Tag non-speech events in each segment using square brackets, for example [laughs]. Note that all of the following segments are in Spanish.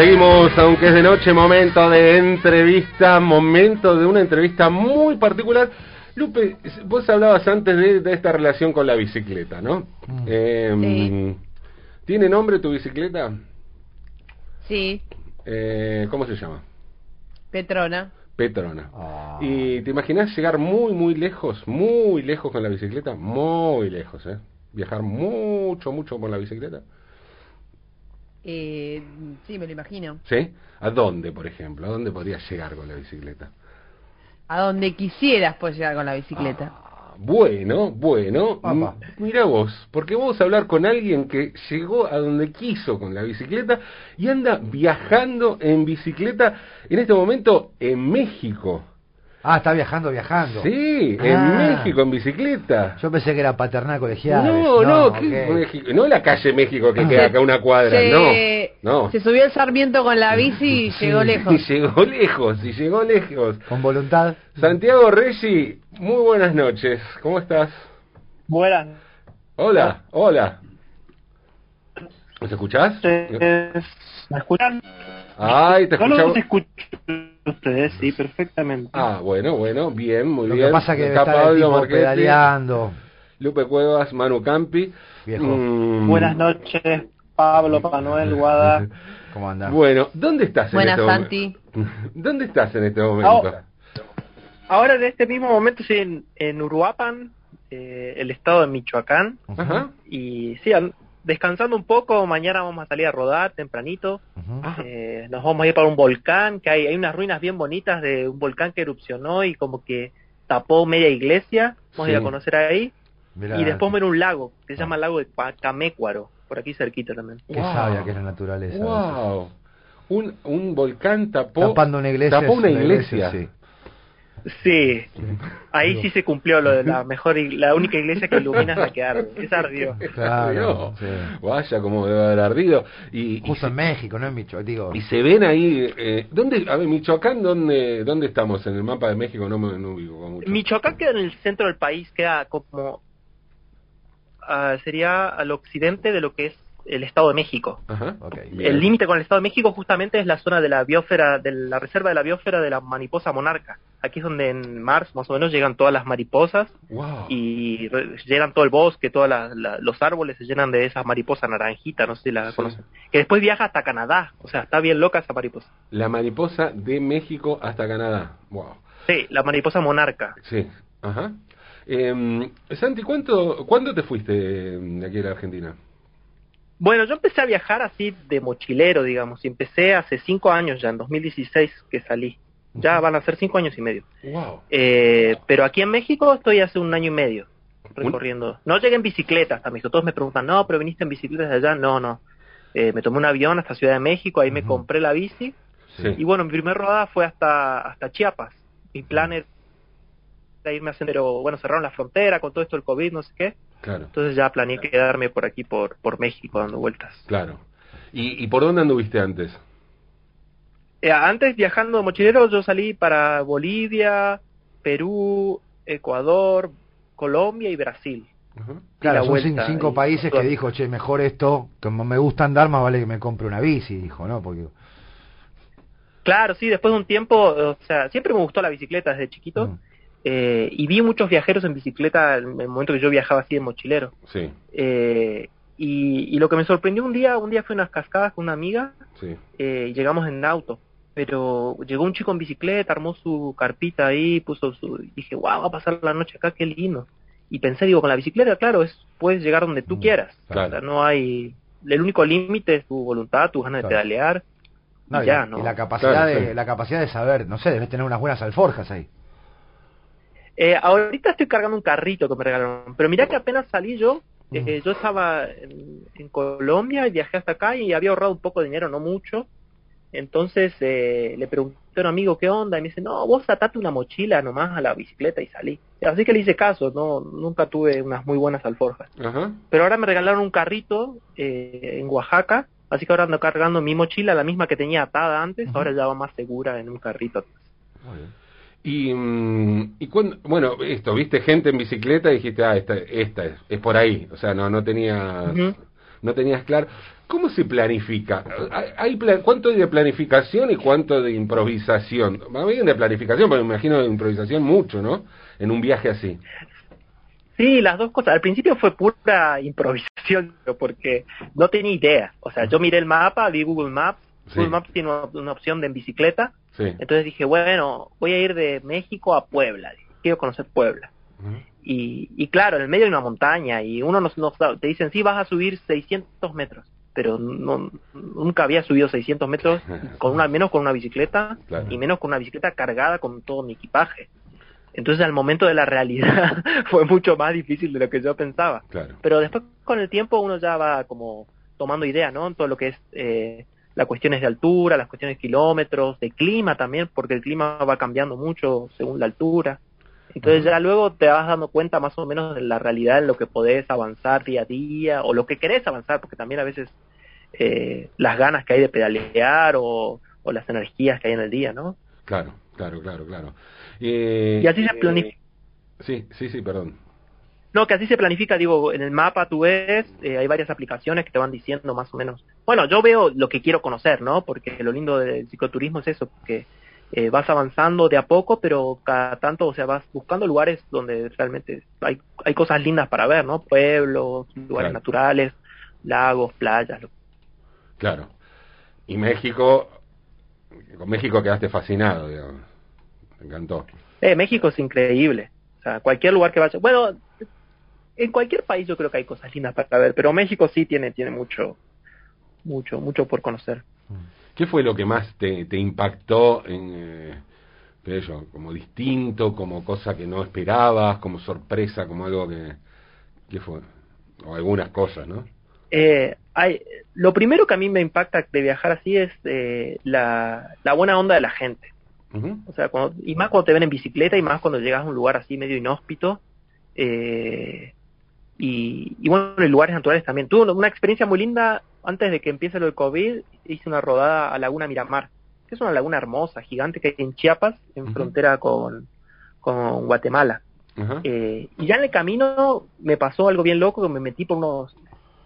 Seguimos, aunque es de noche, momento de entrevista, momento de una entrevista muy particular. Lupe, vos hablabas antes de, de esta relación con la bicicleta, ¿no? Mm. Eh, Sí. ¿Tiene nombre tu bicicleta? Sí, Eh, ¿Cómo se llama? Petrona. Petrona. Ah. ¿Y te imaginas llegar muy, muy lejos, muy lejos con la bicicleta? Muy lejos, ¿eh? Viajar mucho, mucho con la bicicleta. Eh, sí, me lo imagino. ¿Sí? ¿A dónde, por ejemplo? ¿A dónde podrías llegar con la bicicleta? A donde quisieras puedes llegar con la bicicleta. Ah, bueno, bueno. Mira vos, porque vamos a hablar con alguien que llegó a donde quiso con la bicicleta y anda viajando en bicicleta en este momento en México. Ah, está viajando, viajando. Sí, en Ah. México en bicicleta. Yo pensé que era paternal colegial. No, no, ¿qué ok. México? no la calle México que Ah. queda acá una cuadra, se, no, no. se subió el Sarmiento con la bici y [laughs] Sí. llegó Y lejos. llegó lejos, y llegó lejos. Con voluntad. Santiago Reggi, muy buenas noches, ¿cómo estás? Buenas Hola, hola. ¿Nos escuchás? noches. ¿Me escuchan? Ay, te No los escuchamos. escucho ustedes, sí, perfectamente. Ah, bueno, bueno, bien, muy Lo bien. que pasa que debe Está el Pablo tipo Marchetti, pedaleando. Lupe Cuevas, Manu Campi. Viejo. Mm, Buenas noches, Pablo, Manuel, Guada. [laughs] ¿Cómo anda? Bueno, ¿dónde estás en Buenas, este Santi. momento? [laughs] ¿Dónde estás en este momento? Ahora, ahora en este mismo momento estoy en, en Uruapan, eh, el estado de Michoacán, Ajá. y sí, descansando un poco, mañana vamos a salir a rodar tempranito. Ah, Eh, nos vamos a ir para un volcán, que hay, hay unas ruinas bien bonitas de un volcán que erupcionó y como que tapó media iglesia, vamos a ir Sí. a conocer ahí, Mirá, y después ver un lago, que se Ah. llama el lago de Pacamécuaro, por aquí cerquita también. Qué Wow. sabia que es la naturaleza. Wow. Un, un volcán tapó, Tapando una iglesia. tapó una iglesia. sí. Sí, ahí sí se cumplió lo de la [laughs] mejor, la única iglesia que ilumina es la que arde, esa ardió. [laughs] Claro, sí. Vaya como debe haber ardido. Y, y Justo se, en México, no en Michoacán. Digo, y se ven ahí. Eh, ¿Dónde? A ver, Michoacán, ¿dónde, ¿dónde estamos? En el mapa de México no me no ubico mucho. Michoacán queda en el centro del país, queda como, ah, sería al occidente de lo que es el Estado de México. Ajá. El límite con el Estado de México justamente es la zona de la biosfera, de la reserva de la biosfera de la mariposa monarca. Aquí es donde en marzo más o menos llegan todas las mariposas Wow. y re- llenan todo el bosque, todos los árboles se llenan de esas mariposas naranjitas, no sé si la Sí. conocen. Que después viaja hasta Canadá, o sea, está bien loca esa mariposa. La mariposa de México hasta Canadá. Wow. Sí, la mariposa monarca. Sí. Ajá. Eh, Santi, ¿cuánto, ¿cuándo te fuiste de aquí a la Argentina? Bueno, yo empecé a viajar así de mochilero, digamos, y empecé hace cinco años ya, en 2016 que salí. Ya van a ser cinco años y medio. Wow. Eh, pero aquí en México estoy hace un año y medio recorriendo. No llegué en bicicleta hasta México. Todos me preguntan, no, pero viniste en bicicleta de allá. No, no. Eh, me tomé un avión hasta Ciudad de México, ahí me compré la bici. Sí. Y bueno, mi primer rodada fue hasta, hasta Chiapas. Mi plan era irme a hacer, pero bueno, cerraron la frontera con todo esto del COVID, no sé qué. Claro, Entonces ya planeé quedarme por aquí, por, por México, dando vueltas. claro. ¿Y, ¿Y por dónde anduviste antes? Eh, antes viajando mochilero yo salí para Bolivia, Perú, Ecuador, Colombia y Brasil. Claro, la son vuelta cinco y- países que dijo, che, mejor esto, como me gusta andar, más vale que me compre una bici, dijo, ¿no? Porque... Claro, sí, después de un tiempo, o sea, siempre me gustó la bicicleta desde chiquito Mm. Eh, y vi muchos viajeros en bicicleta en el momento que yo viajaba así de mochilero. Sí, Eh, y, y lo que me sorprendió un día, un día fui a unas cascadas con una amiga sí. eh, y llegamos en auto. Pero llegó un chico en bicicleta, armó su carpita ahí, puso su... dije, wow, va a pasar la noche acá, qué lindo. Y pensé, digo, con la bicicleta, claro, es puedes llegar donde tú Mm, quieras. claro. O sea, no hay... El único límite es tu voluntad, tus ganas Claro. de pedalear. No, y ya, la, ¿no? y la capacidad Claro, de sí. la capacidad de saber, no sé, debes tener unas buenas alforjas ahí. Eh, ahorita estoy cargando un carrito que me regalaron, pero mirá que apenas salí yo, eh, Mm. yo estaba en, en Colombia y viajé hasta acá y había ahorrado un poco de dinero, no mucho. Entonces eh, le pregunté a un amigo qué onda y me dice, no, vos atate una mochila nomás a la bicicleta y salí. Así que le hice caso, no nunca tuve unas muy buenas alforjas. Ajá. Pero ahora me regalaron un carrito eh, en Oaxaca, así que ahora ando cargando mi mochila, la misma que tenía atada antes, ahora ya va más segura en un carrito. Muy bien. Y, mm, y cuando, bueno, esto, viste gente en bicicleta y dijiste, ah, esta, esta es, es por ahí. O sea, no, no tenía... Ujú. no tenías claro. ¿Cómo se planifica? ¿Hay, hay pla- ¿Cuánto hay de planificación y cuánto de improvisación? Más bien de planificación, porque me imagino de improvisación mucho, ¿no? En un viaje así. Sí, las dos cosas. Al principio fue pura improvisación, porque no tenía idea. O sea, yo miré el mapa, vi Google Maps. Sí. Google Maps tiene una, una opción de en bicicleta. Sí. Entonces dije, bueno, voy a ir de México a Puebla. Quiero conocer Puebla. Y, y claro, en el medio hay una montaña y uno no, no sabe- te dicen, sí, vas a subir 600 metros. Pero no, nunca había subido 600 metros, [laughs] con una, menos con una bicicleta Claro. y menos con una bicicleta cargada con todo mi equipaje. Entonces al momento de la realidad [laughs] fue mucho más difícil de lo que yo pensaba. Claro. Pero después con el tiempo uno ya va como tomando idea, ¿no? En todo lo que es eh, las cuestiones de altura, las cuestiones de kilómetros, de clima también, porque el clima va cambiando mucho según la altura. Entonces ya luego te vas dando cuenta más o menos de la realidad en lo que podés avanzar día a día o lo que querés avanzar, porque también a veces eh, las ganas que hay de pedalear o, o las energías que hay en el día, ¿no? Claro, claro, claro, claro. Eh, Y así se eh, planifica. Sí, sí, sí, perdón. No, que así se planifica, digo, en el mapa tú ves, eh, hay varias aplicaciones que te van diciendo más o menos. Bueno, yo veo lo que quiero conocer, ¿no? Porque lo lindo del cicloturismo es eso, que eh, vas avanzando de a poco, pero cada tanto, o sea, vas buscando lugares donde realmente hay, hay cosas lindas para ver, ¿no? Pueblos, lugares Claro. naturales, lagos, playas. lo- Claro. Y México, con México quedaste fascinado, digamos. Me encantó. Eh, México es increíble. O sea, cualquier lugar que vaya. Bueno, en cualquier país yo creo que hay cosas lindas para ver, pero México sí tiene, tiene mucho, mucho, mucho por conocer. ¿Qué fue lo que más te, te impactó en, eh, yo, como distinto, como cosa que no esperabas, como sorpresa, como algo que, ¿qué fue? O algunas cosas, ¿no? Eh, hay, lo primero que a mí me impacta de viajar así es eh, la, la buena onda de la gente. O sea, cuando, y más cuando te ven en bicicleta y más cuando llegas a un lugar así medio inhóspito. Eh, y, y bueno, en lugares naturales también. Tuve una, experiencia muy linda antes de que empiece lo del COVID. Hice una rodada a Laguna Miramar, que es una laguna hermosa, gigante, que hay en Chiapas, en frontera con, con Guatemala. Eh, y ya en el camino me pasó algo bien loco, que me metí por unos...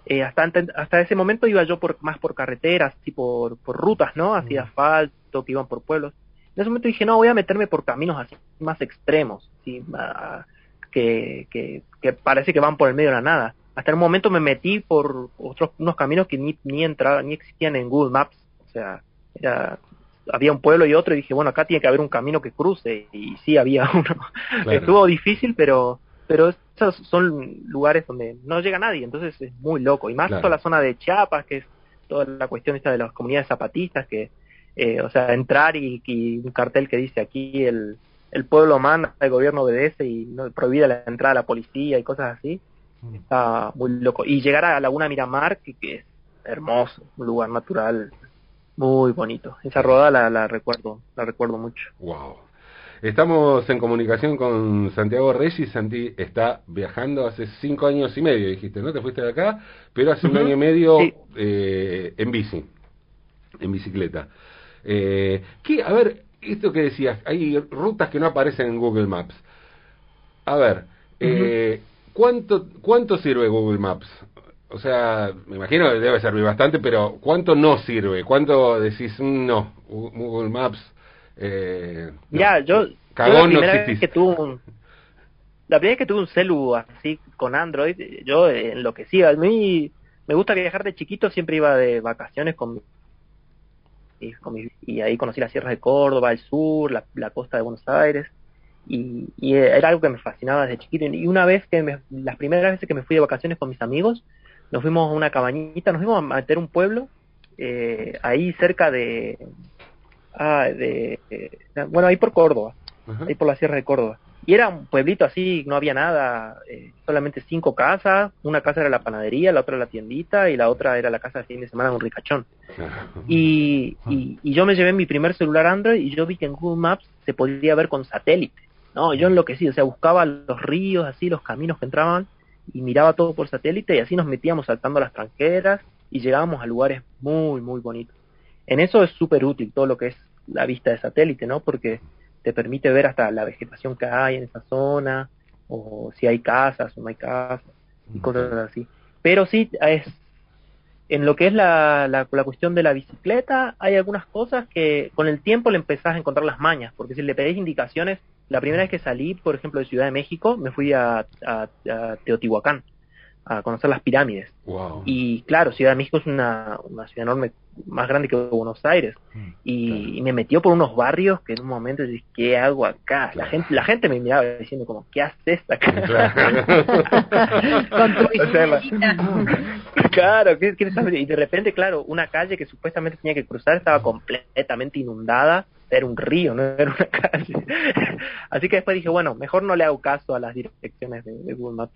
eh, hasta, hasta ese momento iba yo por más por carreteras, y por, por rutas, ¿no? Así de asfalto, que iban por pueblos. En ese momento dije, no, voy a meterme por caminos así más extremos, ¿sí? Que, que, que parece que van por el medio de la nada. Hasta en un momento me metí por otros unos caminos que ni, ni entraba, ni existían en Google Maps. O sea, era, había un pueblo y otro y dije, bueno, acá tiene que haber un camino que cruce. Y sí, había [laughs] uno. Claro. Estuvo difícil, pero pero esos son lugares donde no llega nadie, entonces es muy loco. Y más Claro. toda la zona de Chiapas, que es toda la cuestión esta de las comunidades zapatistas, que, eh, o sea, entrar y, y un cartel que dice aquí el, el pueblo manda, el gobierno obedece y no prohibida la entrada a la policía y cosas así, está muy loco. Y llegar a Laguna Miramar, que, que es hermoso, un lugar natural muy bonito. Esa rodada la, la recuerdo, la recuerdo mucho. Wow. Estamos en comunicación con Santiago Reyes. Santi está viajando hace cinco años y medio, dijiste, ¿no? Te fuiste de acá, pero hace un año y medio Sí. eh, en bici, en bicicleta. Eh, ¿qué, a ver, esto que decías, hay rutas que no aparecen en Google Maps. A ver, eh, ¿cuánto, ¿cuánto sirve Google Maps? O sea, me imagino que debe servir bastante, pero ¿cuánto no sirve? ¿Cuánto decís, "Mm, no, Google Maps... Eh, no"? Ya, yo, yo Cagón la no primera vez que tuve un, la primera vez que tuve un celu así con Android, yo enloquecía. A mí me gusta viajar de chiquito, siempre iba de vacaciones con, mi- con mi- y ahí conocí las sierras de Córdoba, el sur, la, la costa de Buenos Aires. Y, y era algo que me fascinaba desde chiquito. Y una vez que me, las primeras veces que me fui de vacaciones con mis amigos, nos fuimos a una cabañita, nos fuimos a meter un pueblo, eh, ahí cerca de, ah, de, eh, bueno, ahí por Córdoba, ahí por la Sierra de Córdoba. Y era un pueblito así, no había nada, eh, solamente cinco casas, una casa era la panadería, la otra la tiendita y la otra era la casa de fin de semana de un ricachón. Y, y, y yo me llevé mi primer celular Android y yo vi que en Google Maps se podía ver con satélite. No, yo enloquecí, o sea, buscaba los ríos, así, los caminos que entraban y miraba todo por satélite y así nos metíamos saltando las tranqueras y llegábamos a lugares muy, muy bonitos. En eso es súper útil todo lo que es la vista de satélite, ¿no? Porque te permite ver hasta la vegetación que hay en esa zona, o si hay casas o no hay casas, y cosas así. Pero sí, es, en lo que es la, la, la cuestión de la bicicleta, hay algunas cosas que con el tiempo le empezás a encontrar las mañas, porque si le pedís indicaciones, la primera vez que salí, por ejemplo, de Ciudad de México, me fui a, a- a Teotihuacán a conocer las pirámides. Wow. Y claro, Ciudad de México es una, una ciudad enorme, más grande que Buenos Aires. Mm, Y, y me metió por unos barrios que en un momento dije, ¿qué hago acá? La Claro. gente la gente me miraba diciendo como, ¿qué haces acá? [laughs] [laughs] Con tu O sea, la- [laughs] claro, ¿qué, qué y de repente, claro, una calle que supuestamente tenía que cruzar estaba completamente inundada, era un río, no era una calle. Así que después dije, bueno, mejor no le hago caso a las direcciones de, de Google Maps.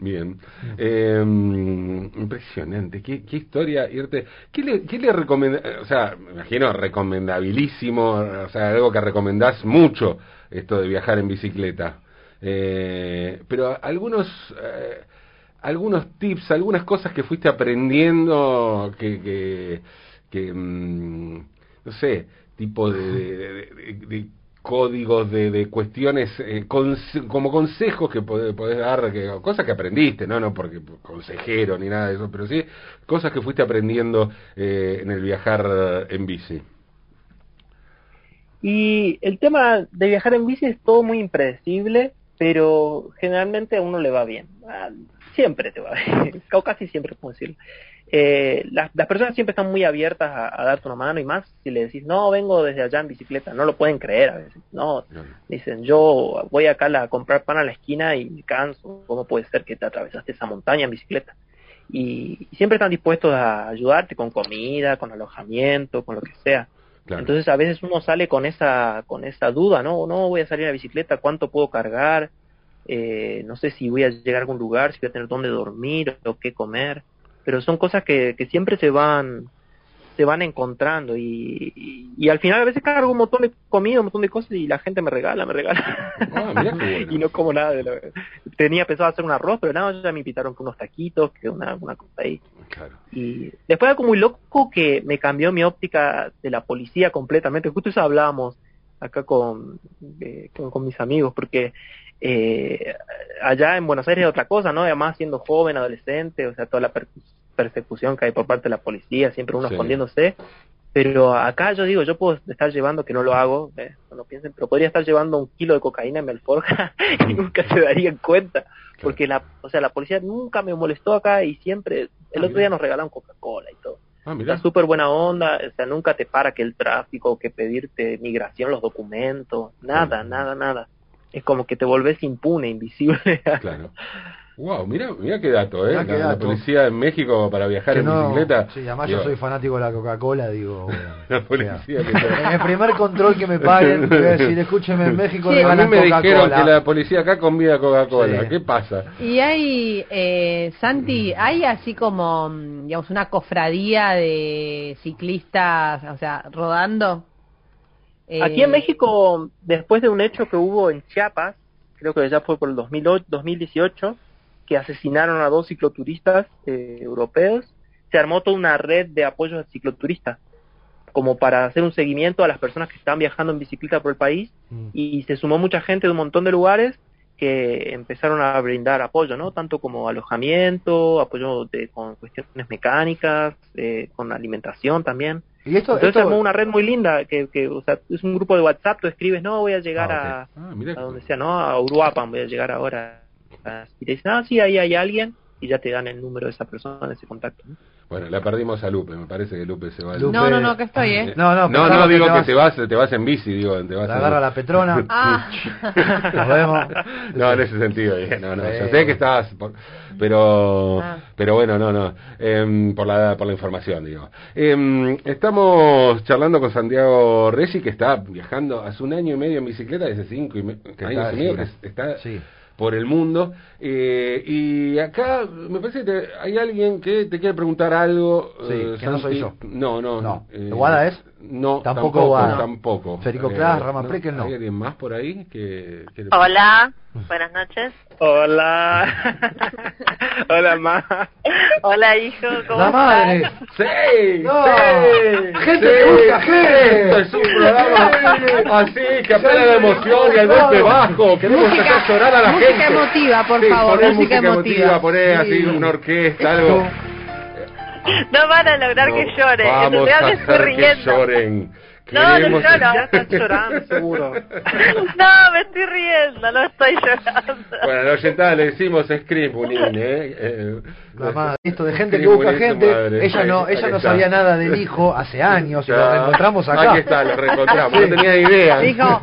Bien. Eh, impresionante. ¿Qué, qué historia irte. ¿Qué le, qué le recomenda? O sea, me imagino recomendabilísimo, o sea, algo que recomendás mucho, esto de viajar en bicicleta. Eh, pero algunos. eh, algunos tips, algunas cosas que fuiste aprendiendo que, que, que, mm, no sé, tipo de, de- de- de códigos, de, de cuestiones, eh, como consejos que podés, podés dar, que, cosas que aprendiste, no, no porque consejero ni nada de eso, pero sí cosas que fuiste aprendiendo eh, en el viajar en bici. Y el tema de viajar en bici es todo muy impredecible, pero generalmente a uno le va bien. Ah, Siempre te va [laughs] bien, o casi siempre, como decirlo. Eh, las, las personas siempre están muy abiertas a, a darte una mano y más si le decís, no, vengo desde allá en bicicleta, no lo pueden creer a veces. No, dicen, yo voy acá a, comprar pan a la esquina y me canso, ¿cómo puede ser que te atravesaste esa montaña en bicicleta? Y, y siempre están dispuestos a ayudarte con comida, con alojamiento, con lo que sea. Claro. Entonces a veces uno sale con esa con esa duda, no, no voy a salir a bicicleta, cuánto puedo cargar, Eh, no sé si voy a llegar a algún lugar, si voy a tener dónde dormir o qué comer, pero son cosas que, que siempre se van se van encontrando y, y, y al final a veces cargo un montón de comida, un montón de cosas y la gente me regala, me regala Ah, mirá qué bueno. [laughs] y no como nada de lo tenía pensado hacer un arroz, pero nada, ya me invitaron con unos taquitos, que una, una cosa ahí. Claro. Y después algo muy loco que me cambió mi óptica de la policía completamente. Justo eso hablábamos acá con, eh, con, con mis amigos, porque eh, allá en Buenos Aires es otra cosa, ¿no? Además siendo joven, adolescente, o sea, toda la per- persecución que hay por parte de la policía, siempre uno Sí. escondiéndose. Pero acá yo digo, yo puedo estar llevando, que no lo hago, eh, no lo piensen, pero podría estar llevando un kilo de cocaína en Melforja [laughs] y nunca se darían cuenta. Porque la, o sea, la policía nunca me molestó acá y siempre, el Ah, otro día nos regalaron Coca-Cola y todo. Ah, Está súper buena onda, o sea, nunca te para que el tráfico, que pedirte migración, los documentos, nada, nada, nada. Es como que te volvés impune, invisible. [laughs] Claro. Wow, mira, mira qué dato, ¿eh? Mirá La, qué la dato. policía en México para viajar Que en no- bicicleta. Sí, además Digo, yo soy fanático de la Coca-Cola, digo. [laughs] bueno, La policía que te- en el primer control que me paguen, [laughs] voy a decir, escúcheme, en México Sí, A mí me dijeron que la policía acá convida Coca-Cola. Sí. ¿Qué pasa? Y hay, eh, Santi, hay así como, mm, digamos, una cofradía de ciclistas, o sea, rodando. Eh, Aquí en México, después de un hecho que hubo en Chiapas, creo que ya fue por el 2008, 2018, que asesinaron a dos cicloturistas eh, europeos, se armó toda una red de apoyo a cicloturistas, como para hacer un seguimiento a las personas que están viajando en bicicleta por el país, Mm. y se sumó mucha gente de un montón de lugares que empezaron a brindar apoyo, ¿no? Tanto como alojamiento, apoyo de, con cuestiones mecánicas, eh, con alimentación también. Y esto, Entonces esto- armó una red muy linda, que, que o sea, es un grupo de WhatsApp, tú escribes, no, voy a llegar Ah, Ah, a, a donde sea, ¿no? A Uruapan, voy a llegar ahora. Y te dicen, ah, sí, ahí hay alguien, y ya te dan el número de esa persona, ese contacto. ¿no? Bueno, la perdimos a Lupe. Me parece que Lupe se va. Lupe- No, no, no, que estoy, ¿eh? No, no, no, no, que digo te que vas- te vas, te vas en bici, digo, te vas la en- agarra la Petrona. [laughs] Ah, Nos vemos. No, en ese sentido, eh, no, no, yo sé que estabas, por- pero, Ah. pero bueno, no, no, em, por la, por la información, digo. Em, estamos charlando con Santiago Regi, que está viajando hace un año y medio en bicicleta, desde cinco y me- Que años está y medio, que está Sí. Por el mundo, eh, y acá me parece que te- hay alguien que te quiere preguntar algo. Sí, eh, que no soy yo. No, no. No. eh, ¿Guada es? No, Tampoco tampoco, Guada. tampoco. Federico Eh, Klaas, Rama Prekel, no. ¿Hay alguien más por ahí que... que le- Hola, buenas noches. Hola, [laughs] hola, ma. [laughs] Hola, hijo, ¿cómo La estás? madre. ¡Sí! No. ¡Sí! Gente ¡Sí! que busca gente. Esto es un programa así, que apela la emoción y al golpe bajo. Queremos Música- hacer llorar a la música gente. emotiva, por Sí, favor, poné música emotiva. poné así Sí. una orquesta, algo. No van a lograr que llore. En Vamos a hacer que lloren. No, no lloro. Ya estás llorando, seguro. [laughs] No, me estoy riendo, no estoy llorando. Bueno, a la oyentada le decimos Scream Bunin, ¿eh? eh La madre, esto de gente que busca gente, madre. ella no, ella no sabía nada del hijo hace años y lo Ya. reencontramos acá. Aquí está, lo reencontramos, Sí. no tenía idea. Dijo,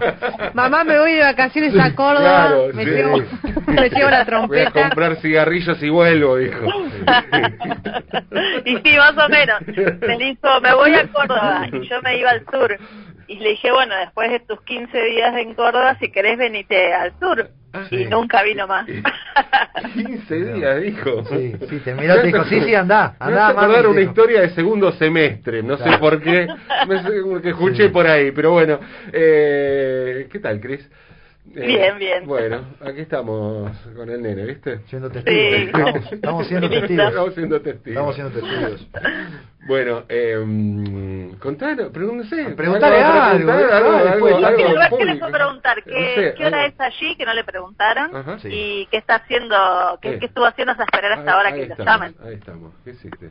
mamá, me voy de vacaciones a Córdoba, Claro, me, sí. llevo, [laughs] me llevo la Voy a trompeta. comprar cigarrillos y vuelvo, dijo. [laughs] y sí, más o menos. Me dijo, me voy a Córdoba. Y yo me iba al sur. Y le dije, bueno, después de tus 15 días en Córdoba, si querés venite al sur. Ah, y nunca vino más. 15 [laughs] días, dijo. Sí, sí, te miró y te dijo, sí, sí, andá, Me andá, hace mami, acordar una dijo. historia de segundo semestre, no sé por qué, [laughs] me que escuché por ahí, pero bueno. Eh, ¿Qué tal, Cris? Eh, Bien, bien. Bueno, aquí estamos con el nene, ¿viste? Siendo testigos. Sí. Estamos, estamos siendo [laughs] testigos. Estamos siendo testigos. Estamos siendo testigos. Bueno, eh, contanos, pero no sé. Preguntale algo, algo, algo, después. algo, Lo que, algo lo que público. les puedo preguntar, ¿qué, No sé, qué hora algo. es allí que no le preguntaron? Ajá. Sí. ¿Y qué está haciendo, qué, Sí. qué estuvo haciendo hasta esperar hasta ahora que lo estamos, llamen? Ahí estamos, ¿qué hiciste?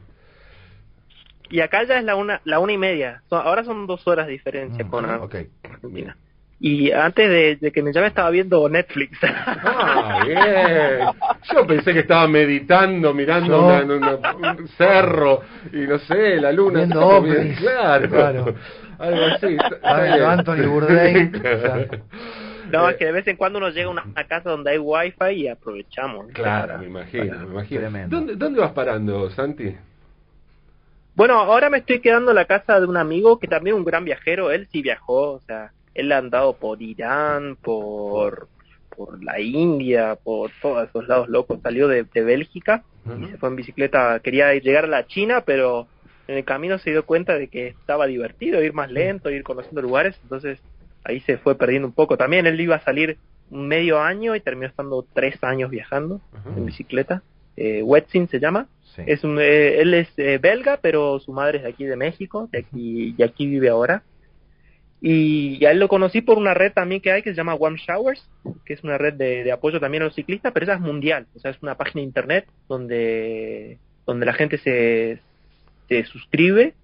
Y acá ya es la una, la una y media. Ahora son dos horas de diferencia Mm, con ok. Argentina. Y antes de, de que me llame estaba viendo Netflix. [laughs] Ah, bien. Yo pensé que estaba meditando, mirando una- una- un cerro y no sé, la luna. Viendo bien, Claro. Claro. Algo así. viendo bien. Anthony Bourdain. [laughs] Claro. no, es que de vez en cuando uno llega a una, una casa donde hay wifi y aprovechamos. Claro, me imagino, me imagino. Tremendo. ¿Dónde, ¿Dónde vas parando, Santi? Bueno, ahora me estoy quedando en la casa de un amigo que también es un gran viajero. Él sí viajó, o sea, él ha andado por Irán, por, por la India, por todos esos lados locos. Salió de, de Bélgica y se fue en bicicleta. Quería llegar a la China, pero en el camino se dio cuenta de que estaba divertido ir más lento, ir conociendo lugares. Entonces ahí se fue perdiendo un poco. También él iba a salir un medio año y terminó estando tres años viajando en bicicleta. Eh, Wetsin se llama. Sí. Es un, eh, él es eh, belga, pero su madre es de aquí de México, de aquí, y aquí vive ahora. Y a él lo conocí por una red también que hay que se llama Warm Showers, que es una red de, apoyo también a los ciclistas, pero esa es mundial, o sea, es una página de internet donde, donde la gente se, se suscribe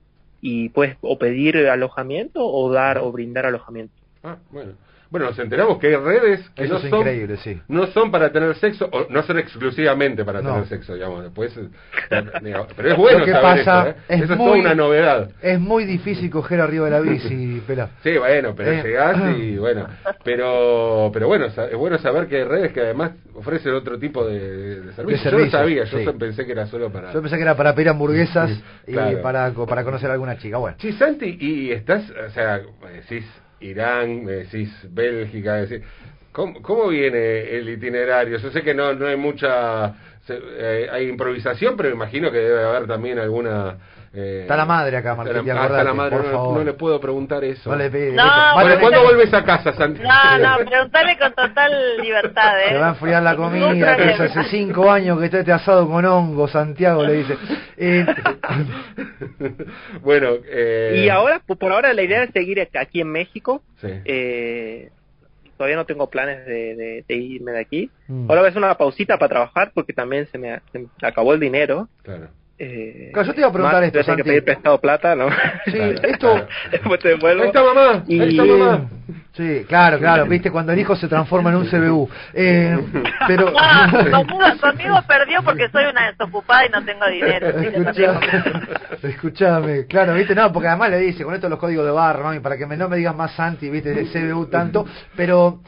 y puedes o pedir alojamiento o dar o brindar alojamiento. Ah, bueno. Bueno, nos enteramos que hay redes que Eso no es son, increíble, sí. no son para tener sexo, o no son exclusivamente para No. tener sexo, digamos. Después, [laughs] pero es bueno Lo que saber pasa eso, ¿eh? es Eso es muy- toda una novedad. Es muy difícil coger arriba de la bici, [laughs] pela. Sí, bueno, pero Eh. llegás y [clears throat] bueno, pero pero bueno, es bueno saber que hay redes que además ofrecen otro tipo de, de servicios. Yo no sabía, yo sí. pensé que era solo para... Yo pensé que era para pedir hamburguesas Sí, y claro. para, co- para conocer a alguna chica. Bueno, Sí, Santi, y estás, o sea, decís Irán, me decís Bélgica, me decís... ¿Cómo, cómo viene el itinerario? Yo sé que no, no hay mucha... se- eh, hay improvisación, pero me imagino que debe haber también alguna... eh, Está la madre acá, está Martín, la- está acordate, la madre, por no, favor. no le puedo preguntar eso. no le pegues. No, Bueno, ¿cuándo vuelves a casa, Santi? No, no, preguntale con total libertad, ¿eh? Se va a enfriar la comida, que hace cinco años que está este asado con hongo, Santiago le dice. Eh, [laughs] bueno, eh, Y ahora, por ahora la idea es seguir aquí en México, Sí. eh, todavía no tengo planes de, de- de irme de aquí. Mm. Ahora voy a hacer una pausita para trabajar porque también se me, se me acabó el dinero. Claro. Eh, Claro, yo te iba a preguntar más, esto, tener que Santi. pedir prestado plata, ¿no? Sí, Claro, esto... claro. Después te devuelvo. Ahí está mamá, Y- ahí está mamá. Sí, claro, claro, viste, cuando el hijo se transforma en un CBU. Eh, pero... No, conmigo, conmigo perdió porque soy una desocupada y no tengo dinero. Escuchame, escuchame, claro, viste, no, porque además le dice, con esto los códigos de barra, mami, para que me, no me digas más Santi, viste, de CBU tanto, pero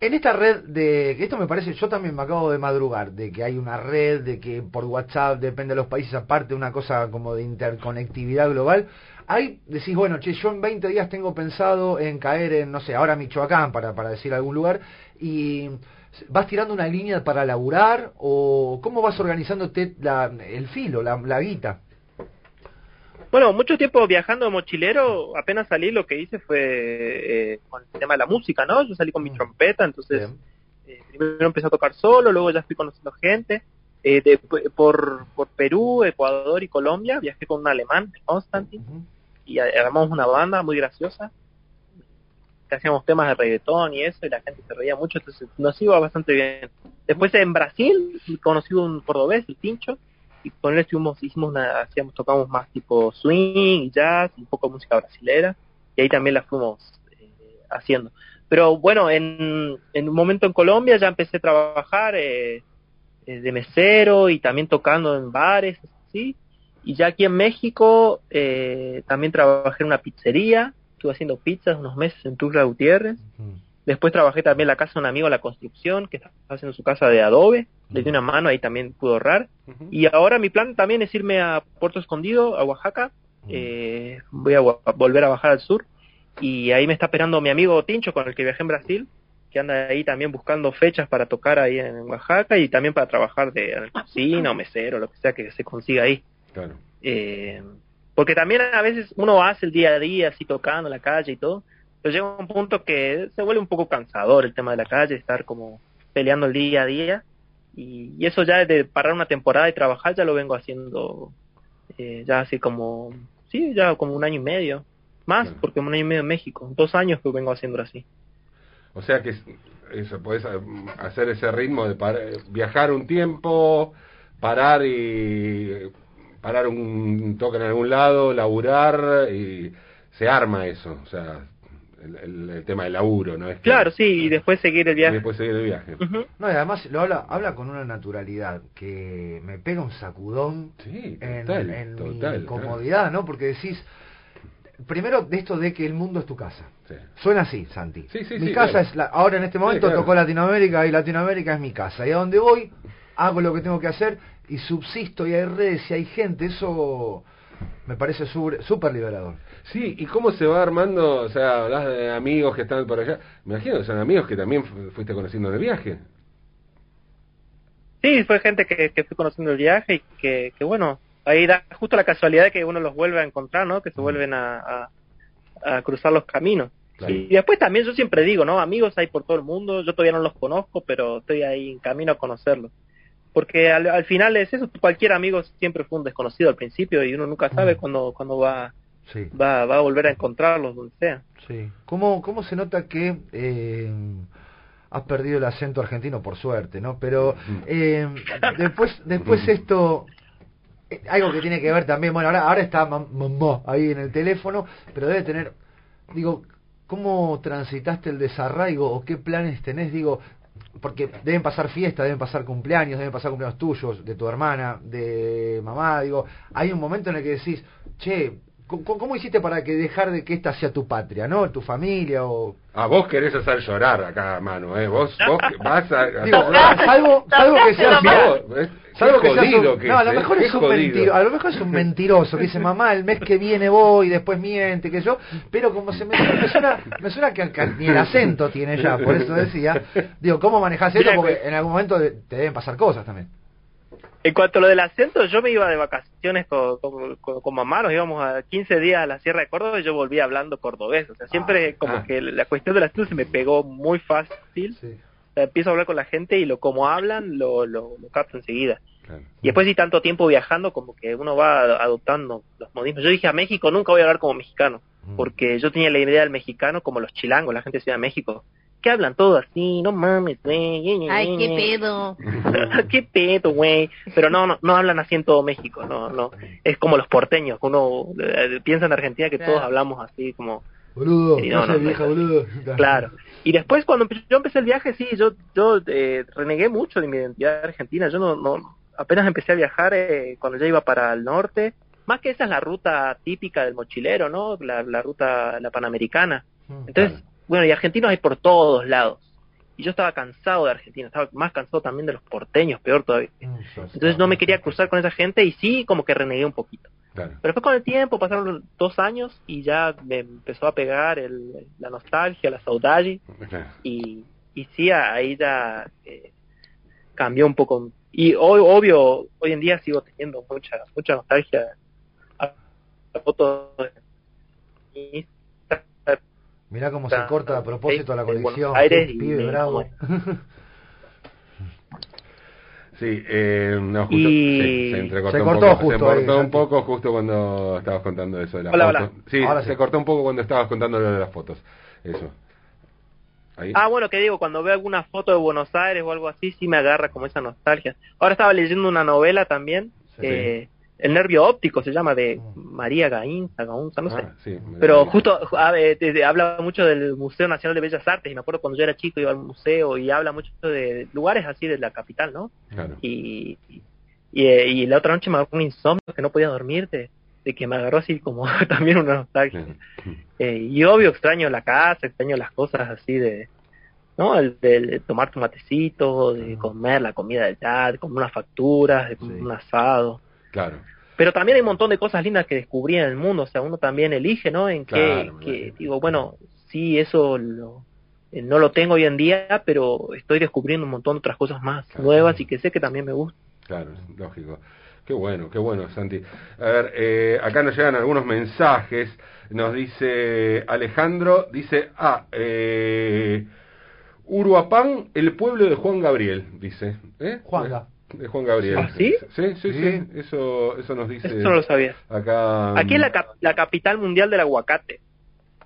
en esta red de, esto me parece, yo también me acabo de madrugar, de que hay una red, de que por WhatsApp, depende de los países aparte, una cosa como de interconectividad global, hay, decís, bueno, che, yo en 20 días tengo pensado en caer en, no sé, ahora Michoacán, para, para decir algún lugar, y ¿Vas tirando una línea para laburar o cómo vas organizándote la, el filo, la, la guita? Bueno, mucho tiempo viajando de mochilero, apenas salí lo que hice fue eh, con el tema de la música, ¿no? Yo salí con mi Mm. trompeta, entonces eh, primero empecé a tocar solo, luego ya fui conociendo gente. Eh, de- por, por Perú, Ecuador y Colombia viajé con un alemán, Constantin, y armamos una banda muy graciosa que hacíamos temas de reggaetón y eso y la gente se reía mucho entonces nos iba bastante bien después en Brasil conocí un cordobés el Pincho y con él estuvimos, hicimos una, hacíamos, tocamos más tipo swing, jazz, un poco de música brasilera, y ahí también la fuimos eh, haciendo. Pero bueno, en, en un momento en Colombia ya empecé a trabajar eh, eh, de mesero y también tocando en bares, ¿sí? Y ya aquí en México eh, también trabajé en una pizzería, estuve haciendo pizzas unos meses en Tuxtla Gutiérrez. Después trabajé también en la casa de un amigo la construcción, que estaba haciendo su casa de adobe. Le di una mano, ahí también pude ahorrar. Y ahora mi plan también es irme a Puerto Escondido, a Oaxaca. Eh, voy a, volver a bajar al sur. Y ahí me está esperando mi amigo Tincho, con el que viajé en Brasil, que anda ahí también buscando fechas para tocar ahí en Oaxaca y también para trabajar de en cocina o mesero, lo que sea que se consiga ahí. Claro. Eh, porque también a veces uno hace el día a día así tocando en la calle y todo, pero llega un punto que se vuelve un poco cansador el tema de la calle, estar como peleando el día a día. Y, y eso ya de parar una temporada y trabajar ya lo vengo haciendo eh, ya así como, sí, ya como un año y medio, más porque un año y medio en México, dos años que vengo haciendo así. O sea que es- eso, podés eh, hacer ese ritmo de par- viajar un tiempo, parar y parar un toque en algún lado, laburar y se arma eso, o sea, el, el- el tema del laburo, ¿no? Es que- Claro, sí, y después seguir el y viaje. después seguir el viaje. No, y además lo habla, habla con una naturalidad que me pega un sacudón Sí, en, total, en total, mi comodidad, ¿no? Porque decís, primero de esto de que el mundo es tu casa. Sí. Suena así, Santi. Sí, sí, mi sí, casa claro. es la, ahora en este momento claro. tocó Latinoamérica y Latinoamérica es mi casa. Y a donde voy, hago lo que tengo que hacer y subsisto y hay redes y hay gente, eso me parece súper liberador. Sí, ¿y cómo se va armando? O sea, hablas de amigos que están por allá. Me imagino que son amigos que también fu- fuiste conociendo en el viaje. Sí, fue gente que, que fui conociendo el viaje y que, que bueno, ahí da justo la casualidad de que uno los vuelve a encontrar, ¿no? Que se vuelven a, a, a cruzar los caminos. Claro. Y después también yo siempre digo, ¿no? Amigos hay por todo el mundo, yo todavía no los conozco, pero estoy ahí en camino a conocerlos. Porque al, al final es eso, cualquier amigo siempre fue un desconocido al principio y uno nunca sabe Mm. cuándo, cuándo va, Sí. va, va a volver a encontrarlos donde sea. Sí. ¿Cómo, cómo se nota que eh, has perdido el acento argentino por suerte, ¿no? Pero eh, después, después esto, eh, algo que tiene que ver también, bueno, ahora, ahora está mam- mamá ahí en el teléfono, pero debe tener, digo, ¿cómo transitaste el desarraigo o qué planes tenés? Digo, porque deben pasar fiestas, deben pasar cumpleaños, deben pasar cumpleaños tuyos, de tu hermana, de mamá, digo, hay un momento en el que decís, che, ¿cómo, cómo hiciste para que dejar de que esta sea tu patria, no? Tu familia o... Ah, vos querés hacer llorar acá, mano, ¿eh? Vos, vos que- [laughs] vas a... a- Digo, salvo, salvo que seas... Mirá, es- Salvo que seas jodido un, que no, a lo mejor es un jodido. mentiro, a lo mejor es un mentiroso que dice mamá el mes que viene voy y después miente que yo, pero como se me, me suena, me suena que, que ni el acento tiene ya, por eso decía, digo, ¿cómo manejas esto? Porque en algún momento te deben pasar cosas también. En cuanto a lo del acento, yo me iba de vacaciones con, con, con- con mamá, nos íbamos a 15 días a la Sierra de Córdoba y yo volvía hablando cordobés. O sea, siempre como ah. que la cuestión del acento se me pegó muy fácil. Sí. O sea, empiezo a hablar con la gente y lo como hablan lo, lo, lo capto enseguida. Claro. Y después de tanto tiempo viajando, como que uno va adoptando los modismos. Yo dije a México nunca voy a hablar como mexicano, Mm. porque yo tenía la idea del mexicano como los chilangos, la gente de Ciudad de México, que hablan todo así, no mames, güey. Ay, qué pedo. [laughs] qué pedo, güey. Pero no, no, no hablan así en todo México, no, no. Es como los porteños, que uno eh, piensa en Argentina que Claro. todos hablamos así como, Boludo, Sí, no, no, vieja, no. boludo. claro. Y después cuando empe- yo empecé el viaje, sí, yo, yo eh, renegué mucho de mi identidad argentina. Yo no, no, apenas empecé a viajar eh, cuando ya iba para el norte. Más que esa es la ruta típica del mochilero, ¿no? La, la ruta, la panamericana. Mm. Entonces, bueno, y argentinos hay por todos lados. Y yo estaba cansado de Argentina, estaba más cansado también de los porteños, peor todavía. Mm, Entonces no me quería cruzar con esa gente y sí, como que renegué un poquito. Claro. Pero después con el tiempo, pasaron dos años y ya me empezó a pegar el, la nostalgia, la saudade y, y sí, ahí ya eh, cambió un poco. Y hoy, obvio, hoy en día sigo teniendo mucha mucha nostalgia a, fotos Mirá cómo se corta a propósito la Buenos conexión. Aires y pibe bravo. [laughs] Sí, eh, no, justo, Y- sí, se entrecortó Se un cortó poco, justo se ahí, cortó un Santi. poco justo cuando estabas contando eso de las Hola, fotos. hola. Sí, Ahora se sí. cortó un poco cuando estabas contando lo de las fotos. Eso. Ahí. Ah, bueno, que digo, cuando veo alguna foto de Buenos Aires o algo así, sí me agarra como esa nostalgia. Ahora estaba leyendo una novela también, eh, el nervio óptico se llama de Mm. María Gainza, Gaunza, no sé. Ah, sí, Pero justo a te- te habla mucho del Museo Nacional de Bellas Artes y me acuerdo cuando yo era chico iba al museo y habla mucho de lugares así de la capital, ¿no? Claro. Y, y, eh, y la otra noche me agarró un insomnio que no podía dormir de, de que me agarró así como [laughs] también una nostalgia. Eh, y obvio extraño la casa, extraño las cosas así de, ¿no? El de, tomar tu matecito, de Ah. comer la comida del dad, de comer unas facturas, de comer Sí. un asado. Claro. Pero también hay un montón de cosas lindas que descubrí en el mundo, o sea, uno también elige, ¿no? En Claro, que, imagino. digo, bueno, sí, eso lo, eh, no lo tengo hoy en día, pero estoy descubriendo un montón de otras cosas más Claro. nuevas y que sé que también me gustan. Claro, lógico. Qué bueno, qué bueno, Santi. A ver, eh, acá nos llegan algunos mensajes. Nos dice Alejandro, dice, ah, eh, Uruapán, el pueblo de Juan Gabriel, dice. ¿Eh? Juanga. De Juan Gabriel. ¿Ah, sí? Sí, sí, sí. Sí. Eso, eso nos dice Eso no lo sabía. acá. Aquí es la, cap- la capital mundial del aguacate.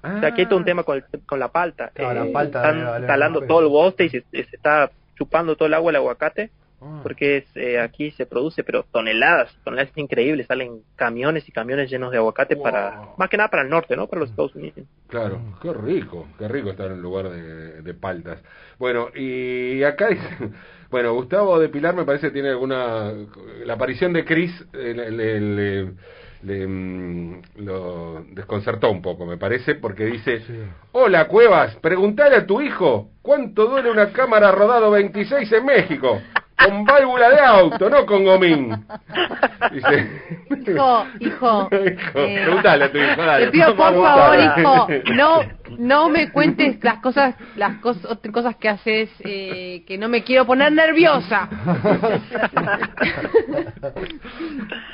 Ah, O sea, aquí hay todo un tema con, el- con la palta. Eh, Claro, la palta están talando todo el boste y se, se está chupando todo el agua del aguacate ah, porque es, eh, aquí se produce, pero toneladas, toneladas increíbles, salen camiones y camiones llenos de aguacate Wow. para, más que nada para el norte, ¿no? Para los Estados Unidos. Claro, qué rico, qué rico estar en un lugar de, de paltas. Bueno, y acá dice, [laughs] bueno, Gustavo de Pilar me parece que tiene alguna, la aparición de Chris eh, le, le- le- le, mm, lo desconcertó un poco, me parece, porque dice, Sí. hola Cuevas, preguntale a tu hijo, ¿cuánto duele una cámara rodado 26 en México? Con válvula de auto, no con gomín. Dice, Hijo, hijo. [laughs] Hijo, eh, preguntale a tu hijo, dale. Te pido por favor, hijo, no, no me cuentes las cosas, las cosas, cosas que haces, eh, que no me quiero poner nerviosa. [laughs]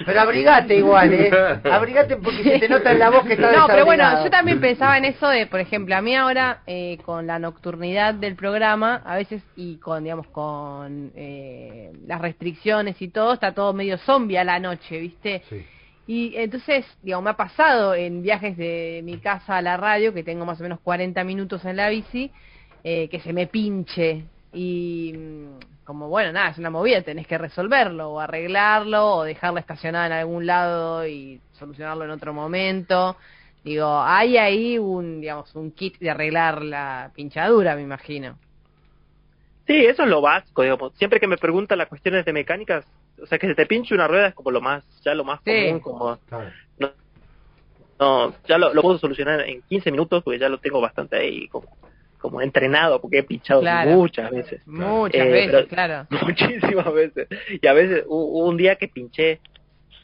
Pero abrigate igual, ¿eh? Abrigate porque se te nota en la voz que está No, pero bueno, yo también pensaba en eso de, por ejemplo, a mí ahora eh, con la nocturnidad del programa, a veces y con, digamos, con eh, las restricciones y todo, está todo medio zombie a la noche, ¿viste? Sí. Y entonces, digamos, me ha pasado en viajes de mi casa a la radio, que tengo más o menos 40 minutos en la bici, eh, que se me pinche. Y mm, como, bueno, nada, es una movida, tenés que resolverlo, o arreglarlo, o dejarla estacionada en algún lado y solucionarlo en otro momento. Digo, hay ahí un, digamos, un kit de arreglar la pinchadura, me imagino. Sí, eso es lo básico, digamos. Siempre que me preguntan las cuestiones de mecánicas, o sea, que se te pinche una rueda es como lo más, ya lo más Sí. común, como, Claro. no, no, ya lo, lo puedo solucionar en 15 minutos porque ya lo tengo bastante ahí como, como entrenado, porque he pinchado Claro. muchas veces. Muchas Eh, veces, claro. [laughs] Muchísimas veces. Y a veces hu- hubo un día que pinché,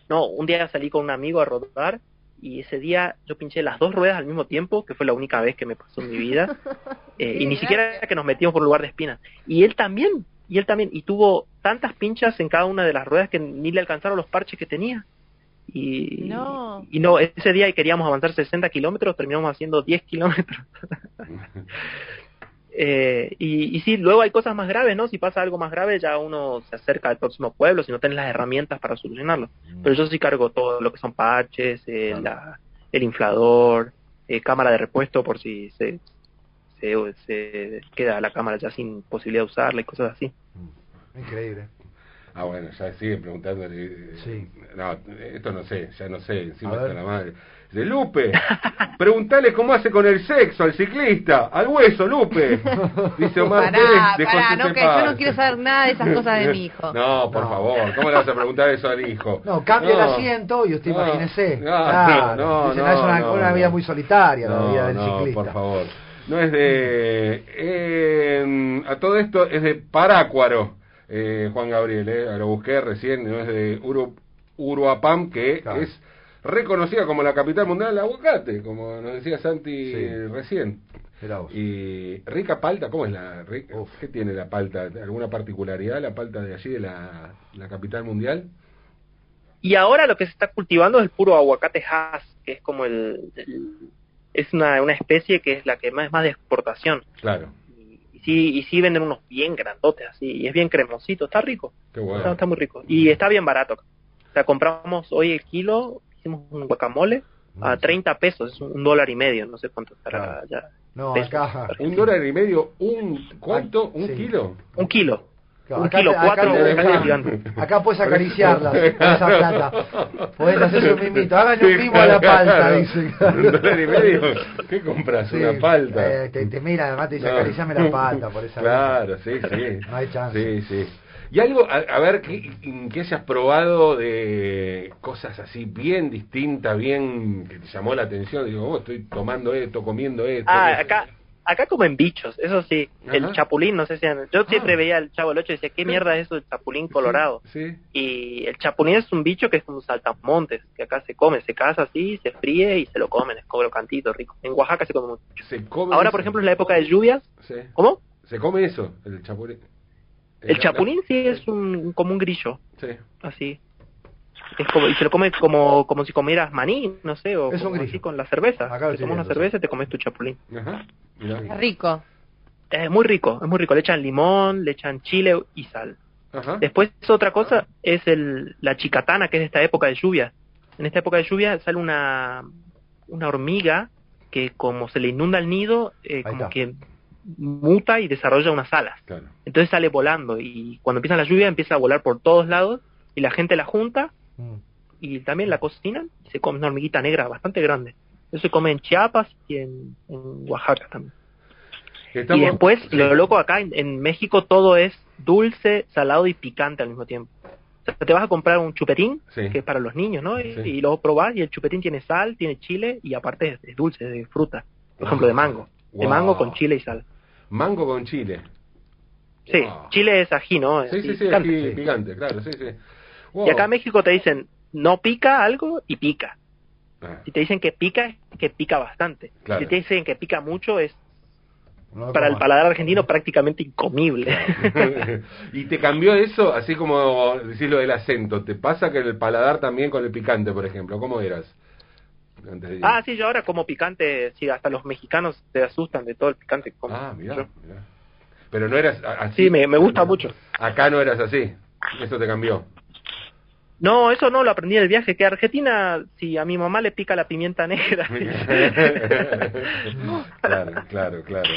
no, un día salí con un amigo a rodar y ese día yo pinché las dos ruedas al mismo tiempo, que fue la única vez que me pasó en mi vida. [laughs] Eh, y ni siquiera que nos metimos por un lugar de espinas. Y él también, y él también, y tuvo tantas pinchas en cada una de las ruedas que ni le alcanzaron los parches que tenía. Y No. y no, ese día queríamos avanzar 60 kilómetros, terminamos haciendo 10 kilómetros. [laughs] Eh, y, y sí, luego hay cosas más graves, ¿no? Si pasa algo más grave, ya uno se acerca al próximo pueblo si no tienes las herramientas para solucionarlo. Pero yo sí cargo todo lo que son parches, eh, Claro. la- el inflador, eh, cámara de repuesto por si se, se, se queda la cámara ya sin posibilidad de usarla y cosas así. Increíble. Ah, bueno, ya sigue preguntándole. eh, Sí. No, esto no sé, ya no sé, encima está la madre. De Lupe, [laughs] preguntale cómo hace con el sexo al ciclista, al hueso, Lupe. [laughs] Dice Omar Pará, Pérez de pará, José no, que yo no quiero saber nada de esas cosas de mi hijo. No, por No. favor, ¿cómo le vas a preguntar eso al hijo? No, cambia el No. asiento y usted No, imagínese. no, Claro. no, Dice, no, es una, no, una no. vida muy solitaria la No, vida del no, ciclista. por favor. No es de... eh, a todo esto es de Parácuaro, eh, Juan Gabriel, eh, lo busqué recién, no es de Uru, Uruapam, que Claro. es reconocida como la capital mundial del aguacate, como nos decía Santi Sí. recién. Y rica palta, ¿cómo es la rica? Uf. ¿Qué tiene la palta? ¿Alguna particularidad la palta de allí, de la, la capital mundial? Y ahora lo que se está cultivando es el puro aguacate Hass, que es como el, el- es una, una especie que es la que más es más de exportación. Claro, Y, y sí y sí venden unos bien grandotes así y es bien cremosito, está rico. qué bueno. Está, está muy rico. Y está bien barato. O sea, compramos hoy el kilo, hicimos un guacamole a Mm. 30 pesos, es un dólar y medio, no sé cuánto estará Claro. ya. No, pesos. acá. ¿Un dólar y medio? ¿Un cuánto? ¿Un Sí. kilo? Un kilo. Un Acá kilo acá gigante. Acá puedes acariciarlas con esa plata. Podés hacer un mimito. Hagan un mimo a la palta, dice. Un dólar y medio. ¿Qué compras? Sí, Una palta. eh, te, te mira, además te dice, No. acariciame la palta por esa Claro, sí, sí. No hay chance. Sí, sí. Y algo, a, a ver, que, que hayas probado de cosas así bien distintas, bien que te llamó la atención. Digo, oh, estoy tomando esto, comiendo esto. Ah, esto. acá, acá comen bichos, eso sí. El chapulín, no sé si... han- Yo siempre Ah. veía al Chavo el 8 y decía, ¿qué mierda es eso del chapulín colorado? Sí. Y el chapulín es un bicho que es como un saltamontes, que acá se come, se caza así, se fríe y se lo comen, es crocantito, rico. En Oaxaca se come mucho. Se come Ahora, eso. por ejemplo, es la época de lluvias. Sí. ¿Cómo? Se come eso, el chapulín. El chapulín sí es un, como un grillo, Sí. así. Es como, y se lo come como, como si comieras maní, no sé, o Es como así con la cerveza. Acá te tomas una cerveza y te comes tu chapulín. Ajá. Mirá. Es rico. Es muy rico, es muy rico. Le echan limón, le echan chile y sal. Ajá. Después otra cosa es el, la chicatana, que es de esta época de lluvia. En esta época de lluvia sale una, una hormiga que como se le inunda el nido, eh, como está. que muta y desarrolla unas alas. Claro. Entonces sale volando y cuando empieza la lluvia empieza a volar por todos lados y la gente la junta Mm. y también la cocinan y se come una hormiguita negra bastante grande. Eso se come en Chiapas y en, en Oaxaca también. Estamos- Y después, sí. lo loco acá, en, en México todo es dulce, salado y picante al mismo tiempo. O sea, te vas a comprar un chupetín, Sí. que es para los niños, ¿no? Y, Sí. y luego probás y el chupetín tiene sal, tiene chile y aparte es, es dulce, de fruta. Por ejemplo, de mango. De mango con chile y sal. Mango con chile. Sí, Wow. chile es ají, ¿no? Sí, sí, sí, picante. sí. picante, claro, sí, sí. Wow. Y acá en México te dicen, no pica algo y pica. Ah, Si te dicen que pica, es que pica bastante. Claro. Si te dicen que pica mucho, es No para el paladar argentino [laughs] prácticamente incomible. y te cambió eso, así como decís lo del acento. ¿Te pasa que el paladar también con el picante, por ejemplo? ¿Cómo eras? Antes de- Ah, sí, yo ahora como picante, sí, hasta los mexicanos se asustan de todo el picante que como. Ah, mirá, mirá. Pero no eras así. Sí, me, me gusta mucho. Acá no eras así. Eso te cambió. No, eso no lo aprendí en el viaje, que Argentina, si a mi mamá le pica la pimienta negra. [laughs] [laughs] claro, claro, claro.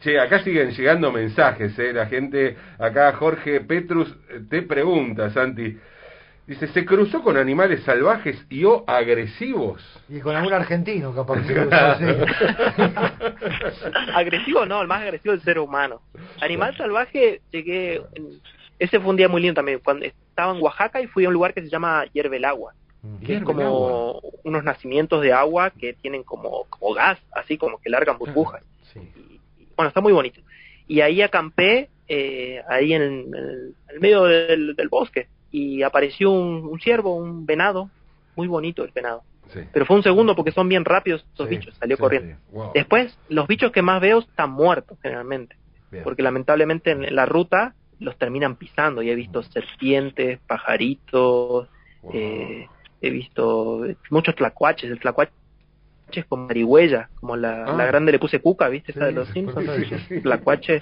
Che, acá siguen llegando mensajes, ¿eh? La gente, acá Jorge Petrus eh, te pregunta, Santi. Dice, ¿se cruzó con animales salvajes y o agresivos? Y con algún argentino, capaz que se [laughs] cruzó así. agresivo no, el más agresivo es el ser humano. Animal salvaje, llegué, en- ese fue un día muy lindo también, cuando estaba en Oaxaca y fui a un lugar que se llama Hierve el Agua, que es como unos nacimientos de agua que tienen como, como gas, así como que largan burbujas. Sí. y- bueno, está muy bonito. Y ahí acampé, eh, ahí en, el- en el, en el medio del, del bosque, y apareció un, un ciervo, un venado, muy bonito el venado. Sí. Pero fue un segundo porque son bien rápidos estos Sí, bichos, salió corriendo. Wow. Después, los bichos que más veo están muertos generalmente, Bien. porque lamentablemente en la ruta los terminan pisando y he visto serpientes, pajaritos, Wow. eh, he visto muchos tlacuaches, el tlacuache es como marihuella, como la, Ah. la grande le puse cuca, ¿viste? Esa de los Simpsons. sí. Tlacuache,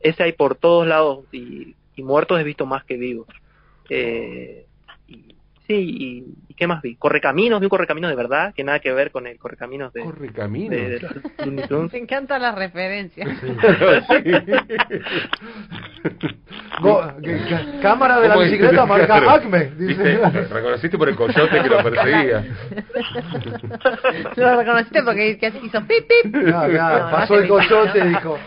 ese hay por todos lados y, y muertos he visto más que vivos. Eh, sí, y, y qué más vi? Correcaminos, vi un correcaminos de verdad, que nada que ver con el correcaminos de, Corre camino. de, de [laughs] Tunes. Me encantan las referencias. [laughs] [laughs] Cámara de la bicicleta marca Claro. Acme. Dice. Reconociste por el coyote que lo perseguía. Lo reconociste porque que hizo pip pip. Claro, No, pasó no el coyote, dijo.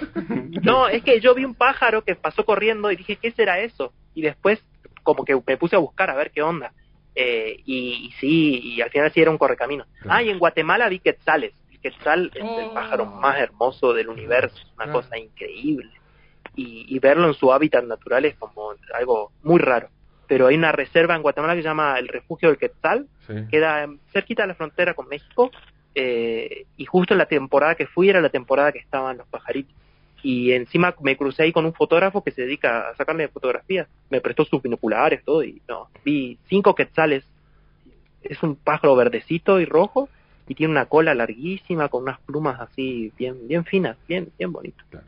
No, es que yo vi un pájaro que pasó corriendo y dije, ¿qué será eso? Y después como que me puse a buscar a ver qué onda. Eh, y, y sí, y al final sí era un correcamino. Claro. Ah, y en Guatemala vi quetzales. El quetzal es Oh. el pájaro más hermoso del universo, es una Claro. cosa increíble. Y, y verlo en su hábitat natural es como algo muy raro. Pero hay una reserva en Guatemala que se llama el Refugio del Quetzal, Sí. queda cerquita de la frontera con México eh, y justo en la temporada que fui era la temporada que estaban los pajaritos y encima me crucé ahí con un fotógrafo que se dedica a sacarle fotografías me prestó sus binoculares todo y no vi cinco quetzales es un pájaro verdecito y rojo y tiene una cola larguísima con unas plumas así bien bien finas bien bien bonito Claro.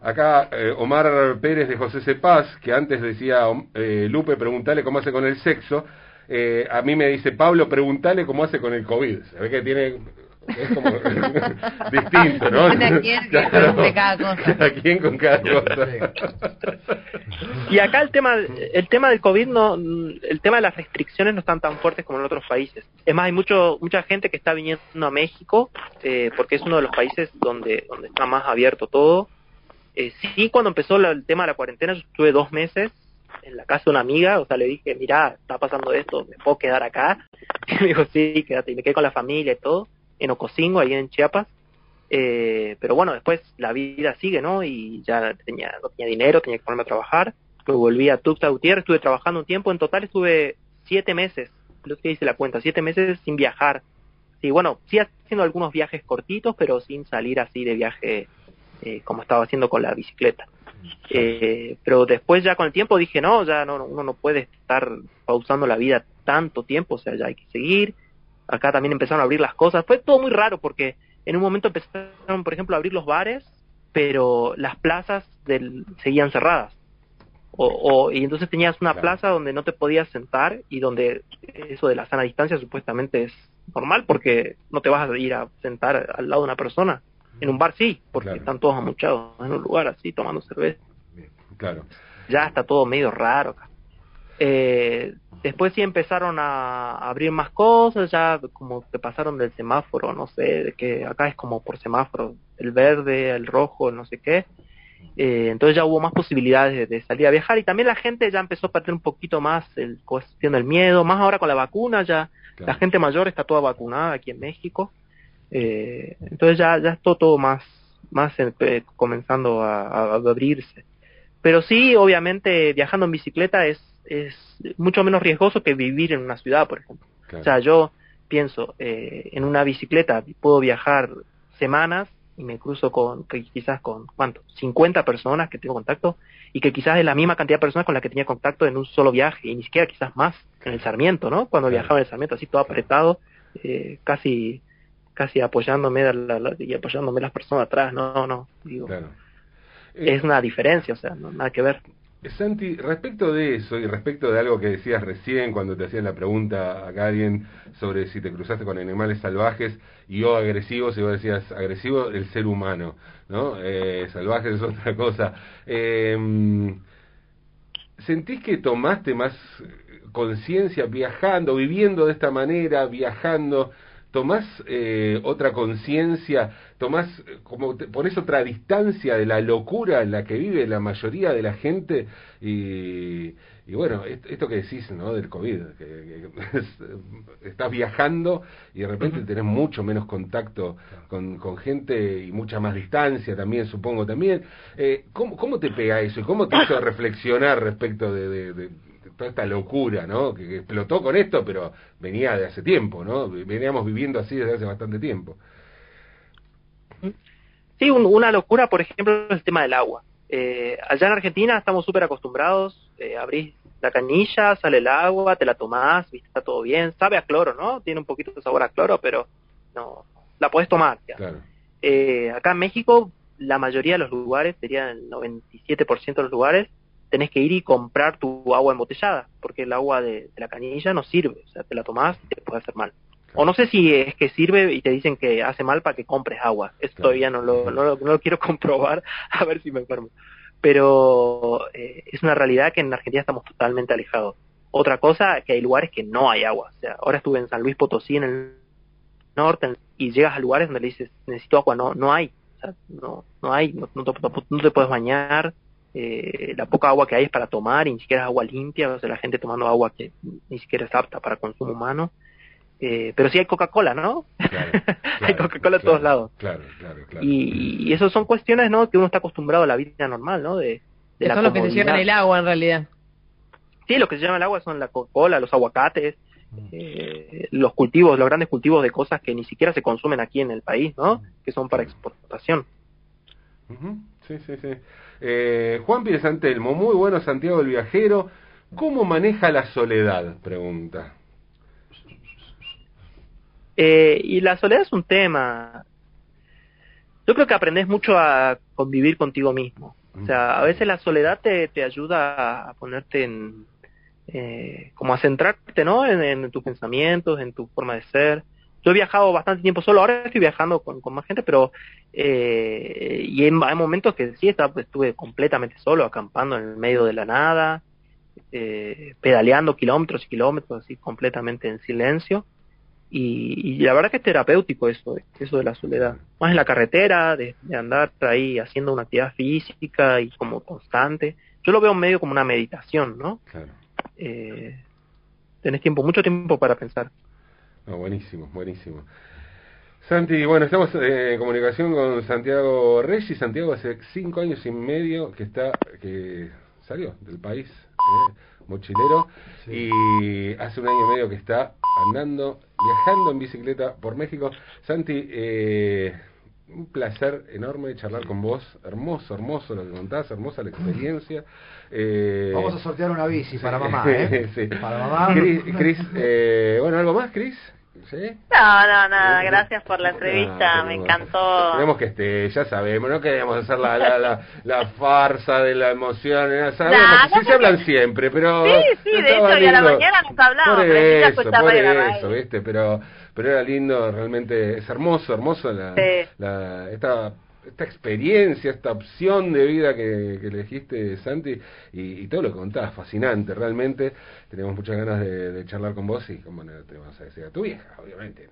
Acá eh, Omar Pérez de José Cepaz, que antes decía eh, Lupe, preguntale cómo hace con el sexo. Eh, a mí me dice Pablo, preguntale cómo hace con el COVID. Se ve que tiene Es como [laughs] distinto, ¿no? Cada quien cuente cada cosa. Cada quien con cada cosa. Y acá el tema, el tema del COVID, no, el tema de las restricciones no están tan fuertes como en otros países. Es más, hay mucho, mucha gente que está viniendo a México eh, porque es uno de los países donde, donde está más abierto todo. Eh, sí, cuando empezó la- el tema de la cuarentena, yo estuve dos meses en la casa de una amiga, o sea, le dije, mira, está pasando esto, ¿me puedo quedar acá? [laughs] Y me dijo, sí, quédate, y me quedé con la familia y todo, en Ocosingo, ahí en Chiapas. Eh, pero bueno, después la vida sigue, ¿no? Y ya tenía, no tenía dinero, tenía que ponerme a trabajar. Me volví a Tuxtla Gutiérrez, estuve trabajando un tiempo, en total estuve siete meses, lo que hice la cuenta, siete meses sin viajar. Sí, bueno, sí haciendo algunos viajes cortitos, pero sin salir así de viaje eh, como estaba haciendo con la bicicleta. Eh, pero después ya con el tiempo dije, no, ya no, uno no puede estar pausando la vida tanto tiempo, o sea, ya hay que seguir. Acá también empezaron a abrir las cosas. Fue todo muy raro porque en un momento empezaron, por ejemplo, a abrir los bares, pero las plazas del, seguían cerradas. O, o- y entonces tenías una Claro. plaza donde no te podías sentar y donde eso de la sana distancia supuestamente es normal porque no te vas a ir a sentar al lado de una persona. En un bar sí, porque Claro. están todos amuchados en un lugar así tomando cerveza. Claro. Ya está todo medio raro acá. Eh, después sí empezaron a abrir más cosas, ya como que pasaron del semáforo, no sé, de que acá es como por semáforo, el verde, el rojo, no sé qué. Eh, entonces ya hubo más posibilidades de, de salir a viajar y también la gente ya empezó a perder un poquito más el cuestión del miedo, más ahora con la vacuna, ya claro. la gente mayor está toda vacunada aquí en México. Eh, entonces ya, ya está todo más, más eh, comenzando a abrirse. Pero sí, obviamente, viajando en bicicleta es, es mucho menos riesgoso que vivir en una ciudad, por ejemplo. claro. O sea, yo pienso, eh, en una bicicleta puedo viajar semanas y me cruzo con quizás con, ¿cuánto? 50 personas que tengo contacto y que quizás es la misma cantidad de personas con las que tenía contacto en un solo viaje y ni siquiera quizás más en el Sarmiento, ¿no? Cuando Claro. viajaba en el Sarmiento así todo apretado, eh, casi casi apoyándome la- la- y apoyándome las personas atrás, no, no, digo, claro. Eh, es una diferencia, o sea, no, nada que ver. Santi, respecto de eso y respecto de algo que decías recién cuando te hacían la pregunta acá alguien sobre si te cruzaste con animales salvajes y o agresivos, y vos decías agresivo el ser humano, ¿no? Eh, salvajes es otra cosa. Eh, ¿Sentís que tomaste más conciencia viajando, viviendo de esta manera, viajando? Tomás eh, otra conciencia, tomás eh, como te pones otra distancia de la locura en la que vive la mayoría de la gente y, y bueno, est- esto que decís, ¿no? Del COVID, que, que [laughs] es- estás viajando y de repente tenés mucho menos contacto con, con gente y mucha más distancia también, supongo también. Eh, ¿cómo, ¿Cómo te pega eso y cómo te hizo [coughs] reflexionar respecto de- de- de toda esta locura, ¿no? Que, que explotó con esto, pero venía de hace tiempo, ¿no? Veníamos viviendo así desde hace bastante tiempo. Sí, un- una locura, por ejemplo, el tema del agua. Eh, allá en Argentina estamos súper acostumbrados, eh, abrís la canilla, sale el agua, te la tomás, ¿viste? está todo bien, sabe a cloro, ¿no? Tiene un poquito de sabor a cloro, pero no, la podés tomar. ya. Claro, Eh, acá en México, la mayoría de los lugares, sería el 97% de los lugares, tenés que ir y comprar tu agua embotellada, porque el agua de, de la canilla no sirve, o sea, te la tomás y te puede hacer mal. O no sé si es que sirve y te dicen que hace mal para que compres agua. Eso Claro. todavía no lo, no, lo, no lo quiero [laughs] comprobar, a ver si me enfermo. Pero eh, es una realidad que en Argentina estamos totalmente alejados. Otra cosa, que hay lugares que no hay agua. O sea, ahora estuve en San Luis Potosí, en el norte, y llegas a lugares donde le dices, necesito agua, no no hay. O sea, no, no hay, no, no te, no te puedes bañar. Eh, la poca agua que hay es para tomar, y ni siquiera es agua limpia. O sea, la gente tomando agua que ni siquiera es apta para consumo humano. Eh, pero sí hay Coca-Cola, ¿no? claro. [laughs] hay claro, Coca-Cola a claro, todos lados. Claro, claro, claro. Y, y eso son cuestiones, ¿no? Que uno está acostumbrado a la vida normal, ¿no? De, de la son los que se llevan el agua en realidad. Sí, lo que se llama el agua son la Coca-Cola, los aguacates, eh, los cultivos, los grandes cultivos de cosas que ni siquiera se consumen aquí en el país, ¿no? Que son para exportación. Sí, sí, sí. Eh, Juan Pérez Antelmo, muy bueno Santiago el Viajero. ¿Cómo maneja la soledad? Pregunta. Eh, y la soledad es un tema. Yo creo que aprendes mucho a convivir contigo mismo. O sea, a veces la soledad te, te ayuda a ponerte en. Eh, como a centrarte, ¿no? En, en tus pensamientos, en tu forma de ser. Yo he viajado bastante tiempo solo, ahora estoy viajando con, con más gente, pero eh, y en, hay momentos que sí estaba, pues, estuve completamente solo, acampando en el medio de la nada, eh, pedaleando kilómetros y kilómetros, así completamente en silencio. Y, y, la verdad que es terapéutico eso, eso de la soledad. Más en la carretera, de, de andar ahí haciendo una actividad física y como constante. Yo lo veo medio como una meditación, ¿no? Claro. Eh, tenés tiempo, mucho tiempo para pensar. No, buenísimo, buenísimo. Santi, bueno, estamos en comunicación con Santiago Reyes. Santiago hace cinco años y medio que está, que salió del país, ¿eh? mochilero, Sí. y hace un año y medio que está andando, viajando en bicicleta por México. Santi, eh, un placer enorme charlar con vos. Hermoso, hermoso lo que contás, hermosa la experiencia. Eh, Vamos a sortear una bici para mamá, ¿eh? [laughs] Sí. Para mamá. Cris, eh, bueno, ¿algo más, Cris? ¿Sí? No, no, nada, gracias por la entrevista, me tenemos- encantó. Queremos que esté, ya sabemos, no queremos hacer la, la, la, la farsa de la emoción, ya sabemos, Nah, sí se hablan siempre, pero... Sí, sí, de hecho, y a la lindo. mañana nos hablamos, Por eso, por eso, ¿viste? Pero, pero era lindo, realmente, es hermoso, hermoso la, Sí. la, esta, esta experiencia, esta opción de vida que, que elegiste, Santi, y, y todo lo que contás, fascinante, realmente. Tenemos muchas ganas de, de charlar con vos y, como no te vamos a decir a tu vieja, obviamente.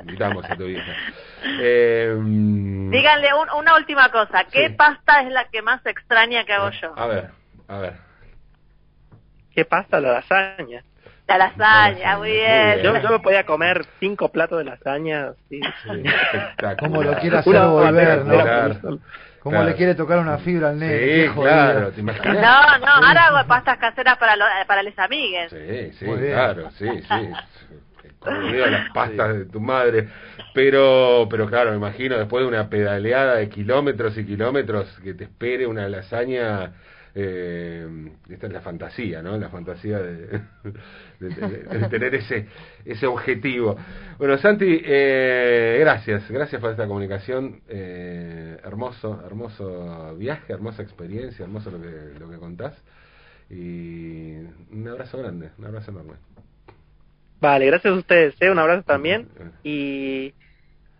Invitamos a tu vieja. Eh, Díganle un- una última cosa, ¿qué Sí. pasta es la que más extraña que hago yo? A ver, a ver. ¿Qué pasa la lasaña? La lasaña, muy bien. Yo, yo me podía comer cinco platos de lasaña. Sí. Sí, [laughs] espectacular. Cómo lo quiere hacer Una volver, ¿no? Claro. le quiere tocar una fibra al nene. Sí, claro, ¿te imaginas? No, no, ahora hago pastas caseras para, lo- para les amigues. Sí, sí, claro, sí, sí. Comido las pastas de tu madre. Pero, pero claro, me imagino después de una pedaleada de kilómetros y kilómetros que te espere una lasaña. Eh, esta es la fantasía, ¿no? La fantasía [laughs] de, de- de- de tener ese ese objetivo. Bueno, Santi, eh, gracias, gracias por esta comunicación. Eh, hermoso, hermoso viaje, hermosa experiencia, hermoso lo que, lo que contás. Y un abrazo grande, un abrazo enorme. Vale, gracias a ustedes. ¿eh? Un abrazo también. Y,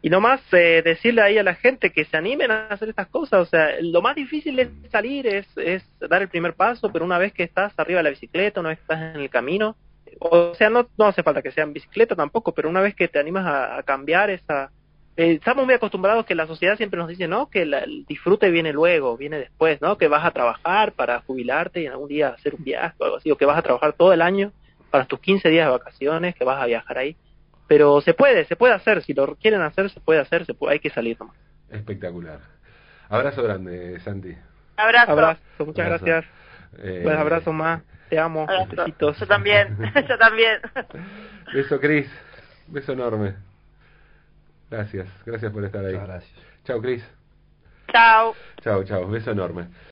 y nomás eh, decirle ahí a la gente que se animen a hacer estas cosas. O sea, lo más difícil es salir, es, es dar el primer paso, pero una vez que estás arriba de la bicicleta, una vez que estás en el camino, o sea, no, no hace falta que sea en bicicleta tampoco, pero una vez que te animas a, cambiar esa... eh, estamos muy acostumbrados que la sociedad siempre nos dice, ¿no? Que la- el disfrute viene luego, viene después, ¿no? Que vas a trabajar para jubilarte y en algún día hacer un viaje o algo así, o que vas a trabajar todo el año para tus 15 días de vacaciones, que vas a viajar ahí. Pero se puede, se puede hacer, si lo quieren hacer, se puede hacer, se puede, hay que salir nomás. Espectacular. Abrazo grande, Santi. Abrazo. Abrazo, muchas Abrazo. gracias. Eh, Pues abrazo más, te amo, besitos. Yo también, [laughs] [laughs] yo también. Beso, Cris. Beso enorme. Gracias, gracias por estar ahí. Muchas gracias. Chao, Cris. Chao. Chao, chao. Beso enorme.